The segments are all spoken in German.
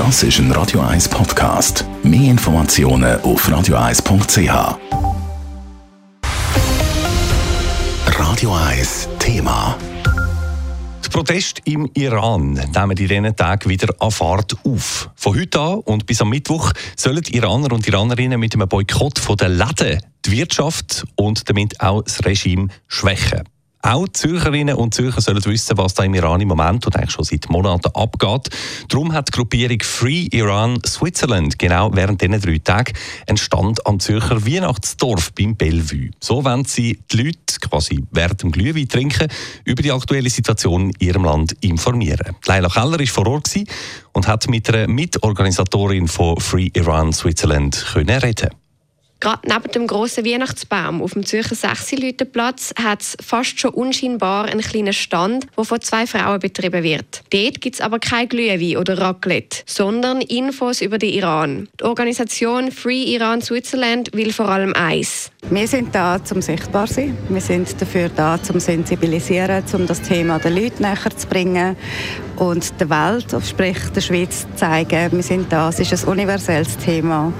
Das ist ein Radio 1 Podcast. Mehr Informationen auf radio1.ch. Radio 1 Thema. Die Proteste im Iran nehmen in diesen Tagen wieder an Fahrt auf. Von heute an und bis am Mittwoch sollen Iraner und Iranerinnen mit einem Boykott der Läden die Wirtschaft und damit auch das Regime schwächen. Auch Zürcherinnen und Zürcher sollen wissen, was da im Iran im Moment und eigentlich schon seit Monaten abgeht. Darum hat die Gruppierung Free Iran Switzerland genau während diesen drei Tagen einen Stand am Zürcher Weihnachtsdorf beim Bellevue. So wollen sie die Leute quasi während dem Glühwein trinken über die aktuelle Situation in ihrem Land informieren. Leila Keller war vor Ort und hat mit einer Mitorganisatorin von Free Iran Switzerland reden Gerade neben dem grossen Weihnachtsbaum auf dem Zürcher Sechsilütenplatz hat es fast schon unscheinbar einen kleinen Stand, der von zwei Frauen betrieben wird. Dort gibt es aber kein Glühwein oder Raclette, sondern Infos über den Iran. Die Organisation Free Iran Switzerland will vor allem eins. Wir sind da, zum sichtbar zu sein. Wir sind dafür da, zum sensibilisieren, um das Thema den Leuten näher zu bringen und der Welt, sprich der Schweiz, zeigen, wir sind da. Es ist ein universelles Thema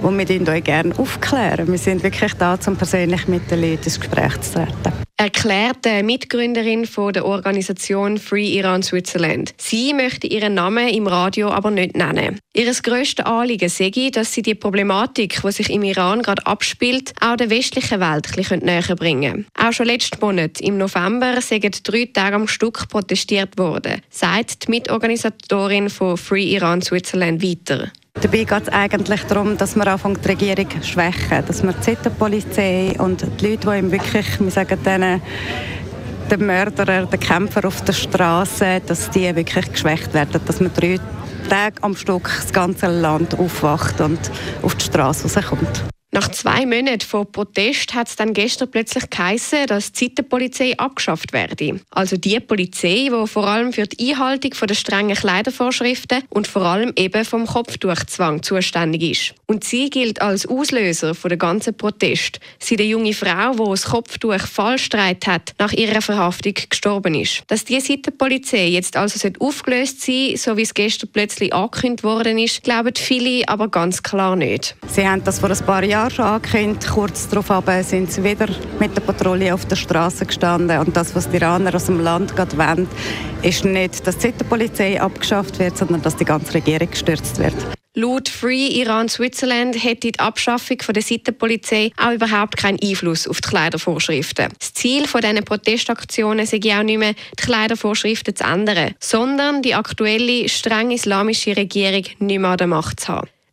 und wir euch gerne aufklären. Wir sind wirklich da, um persönlich mit den Leuten ins Gespräch zu treten erklärt die Mitgründerin von der Organisation Free Iran Switzerland. Sie möchte ihren Namen im Radio aber nicht nennen. Ihr grösstes Anliegen sei, dass sie die Problematik, die sich im Iran gerade abspielt, auch der westlichen Welt ein näher bringen. Auch schon letzten Monat, im November, sind drei Tage am Stück protestiert worden, sagt die Mitorganisatorin von Free Iran Switzerland weiter. Dabei geht es eigentlich darum, dass wir anfangen, die Regierung zu schwächen, dass wir die Zitterpolizei und die Leute, die ihm wirklich, wir sagen denen, den Mörderer, den Kämpfer auf der Straße, dass die wirklich geschwächt werden, dass man drei Tage am Stück das ganze Land aufwacht und auf die Straße rauskommt. Nach zwei Monaten von Protest hat es dann gestern plötzlich geheißen, dass die Zeitenpolizei abgeschafft werde. Also die Polizei, die vor allem für die Einhaltung der strengen Kleidervorschriften und vor allem eben vom Kopftuchzwang zuständig ist. Und sie gilt als Auslöser für den ganzen Protest. Sie eine junge Frau, die das Kopftuch falsch hat, nach ihrer Verhaftung gestorben ist. Dass die Zeitenpolizei jetzt also aufgelöst sein so wie es gestern plötzlich angekündigt worden ist, glauben viele aber ganz klar nicht. Sie haben das vor ein paar Jahren Jahr schon angekündigt. Kurz darauf sind sie wieder mit der Patrouille auf der Straße gestanden. Und das, was die Iraner aus dem Land gerade wollen, ist nicht, dass die Polizei abgeschafft wird, sondern dass die ganze Regierung gestürzt wird. Laut Free Iran Switzerland hätte die Abschaffung der Seitenpolizei auch überhaupt keinen Einfluss auf die Kleidervorschriften. Das Ziel dieser Protestaktionen sei auch nicht mehr, die Kleidervorschriften zu ändern, sondern die aktuelle streng islamische Regierung nicht mehr an der Macht zu haben.